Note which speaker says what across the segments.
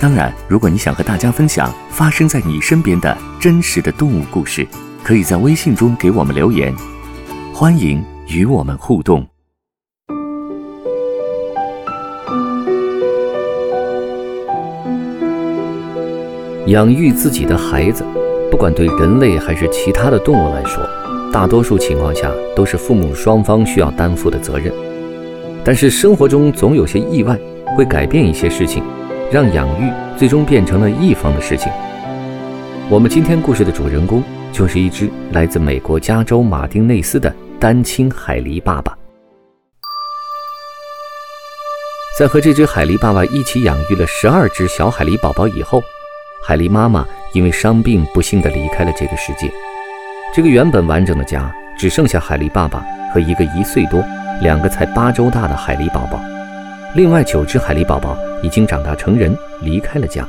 Speaker 1: 当然，如果你想和大家分享发生在你身边的真实的动物故事，可以在微信中给我们留言，欢迎与我们互动。
Speaker 2: 养育自己的孩子，不管对人类还是其他的动物来说，大多数情况下都是父母双方需要担负的责任。但是生活中总有些意外，会改变一些事情，让养育最终变成了一方的事情。我们今天故事的主人公就是一只来自美国加州马丁内斯的单亲海狸爸爸。在和这只海狸爸爸一起养育了十二只小海狸宝宝以后，海狸妈妈因为伤病不幸地离开了这个世界。这个原本完整的家只剩下海狸爸爸和一个一岁多、两个才八周大的海狸宝宝。另外九只海狸宝宝已经长大成人，离开了家。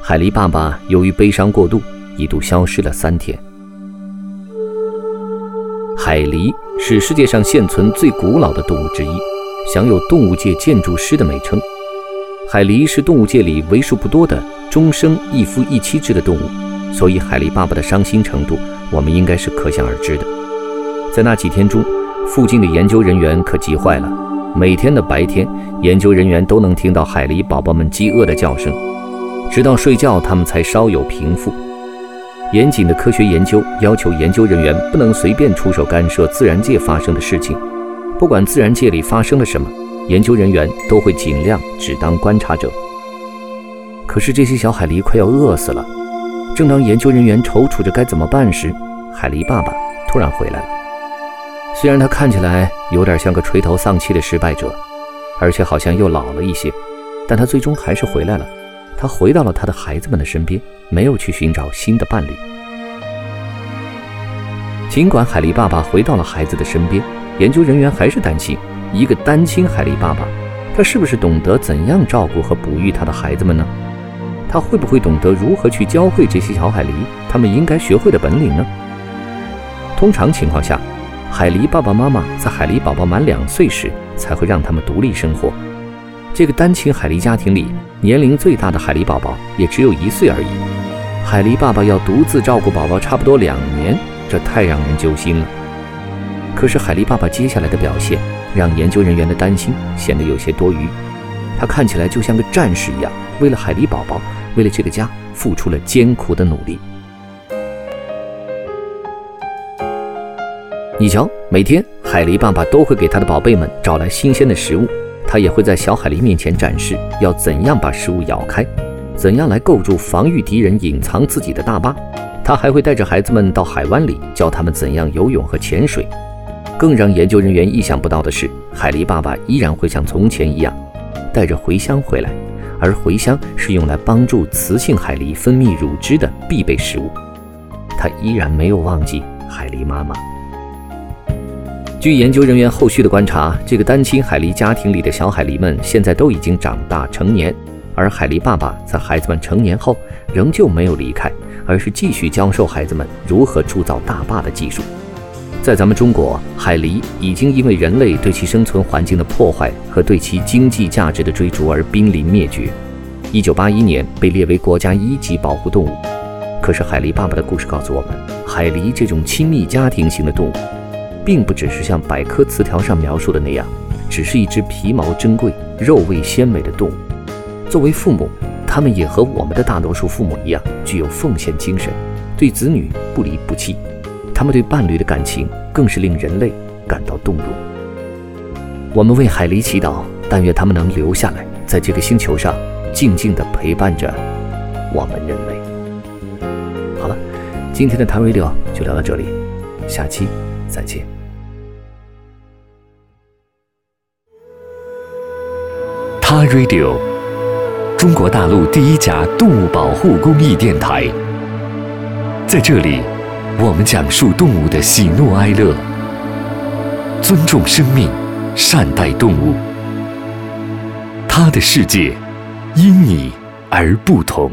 Speaker 2: 海狸爸爸由于悲伤过度，一度消失了三天。海狸是世界上现存最古老的动物之一，享有动物界建筑师的美称。海狸是动物界里为数不多的终生一夫一妻制的动物，所以海狸爸爸的伤心程度，我们应该是可想而知的。在那几天中，附近的研究人员可急坏了。每天的白天，研究人员都能听到海狸宝宝们饥饿的叫声，直到睡觉，他们才稍有平复。严谨的科学研究要求研究人员不能随便出手干涉自然界发生的事情，不管自然界里发生了什么。研究人员都会尽量只当观察者。可是这些小海狸快要饿死了。正当研究人员踌躇着该怎么办时，海狸爸爸突然回来了。虽然他看起来有点像个垂头丧气的失败者，而且好像又老了一些，但他最终还是回来了。他回到了他的孩子们的身边，没有去寻找新的伴侣。尽管海狸爸爸回到了孩子的身边，研究人员还是担心。一个单亲海狸爸爸，他是不是懂得怎样照顾和哺育他的孩子们呢？他会不会懂得如何去教会这些小海狸他们应该学会的本领呢？通常情况下，海狸爸爸妈妈在海狸宝宝满两岁时才会让他们独立生活。这个单亲海狸家庭里，年龄最大的海狸宝宝也只有一岁而已。海狸爸爸要独自照顾宝宝差不多两年，这太让人揪心了。可是海狸爸爸接下来的表现。让研究人员的担心显得有些多余。他看起来就像个战士一样，为了海狸宝宝，为了这个家，付出了艰苦的努力。你瞧，每天海狸爸爸都会给他的宝贝们找来新鲜的食物，他也会在小海狸面前展示要怎样把食物咬开，怎样来构筑防御敌人隐藏自己的大坝。他还会带着孩子们到海湾里，教他们怎样游泳和潜水。更让研究人员意想不到的是，海狸爸爸依然会像从前一样，带着茴香回来，而茴香是用来帮助雌性海狸分泌乳汁的必备食物。他依然没有忘记海狸妈妈。据研究人员后续的观察，这个单亲海狸家庭里的小海狸们现在都已经长大成年，而海狸爸爸在孩子们成年后仍旧没有离开，而是继续教授孩子们如何铸造大坝的技术。在咱们中国，海狸已经因为人类对其生存环境的破坏和对其经济价值的追逐而濒临灭绝。一九八一年被列为国家一级保护动物。可是海狸爸爸的故事告诉我们，海狸这种亲密家庭型的动物，并不只是像百科词条上描述的那样，只是一只皮毛珍贵、肉味鲜美的动物。作为父母，他们也和我们的大多数父母一样，具有奉献精神，对子女不离不弃。他们对伴侣的感情更是令人类感到动容。我们为海狸祈祷，但愿他们能留下来，在这个星球上静静地陪伴着我们人类。好了，今天的谈 radio 就聊到这里，下期再见。
Speaker 1: 他 radio 中国大陆第一家动物保护公益电台。在这里，我们讲述动物的喜怒哀乐，尊重生命，善待动物。它的世界因你而不同。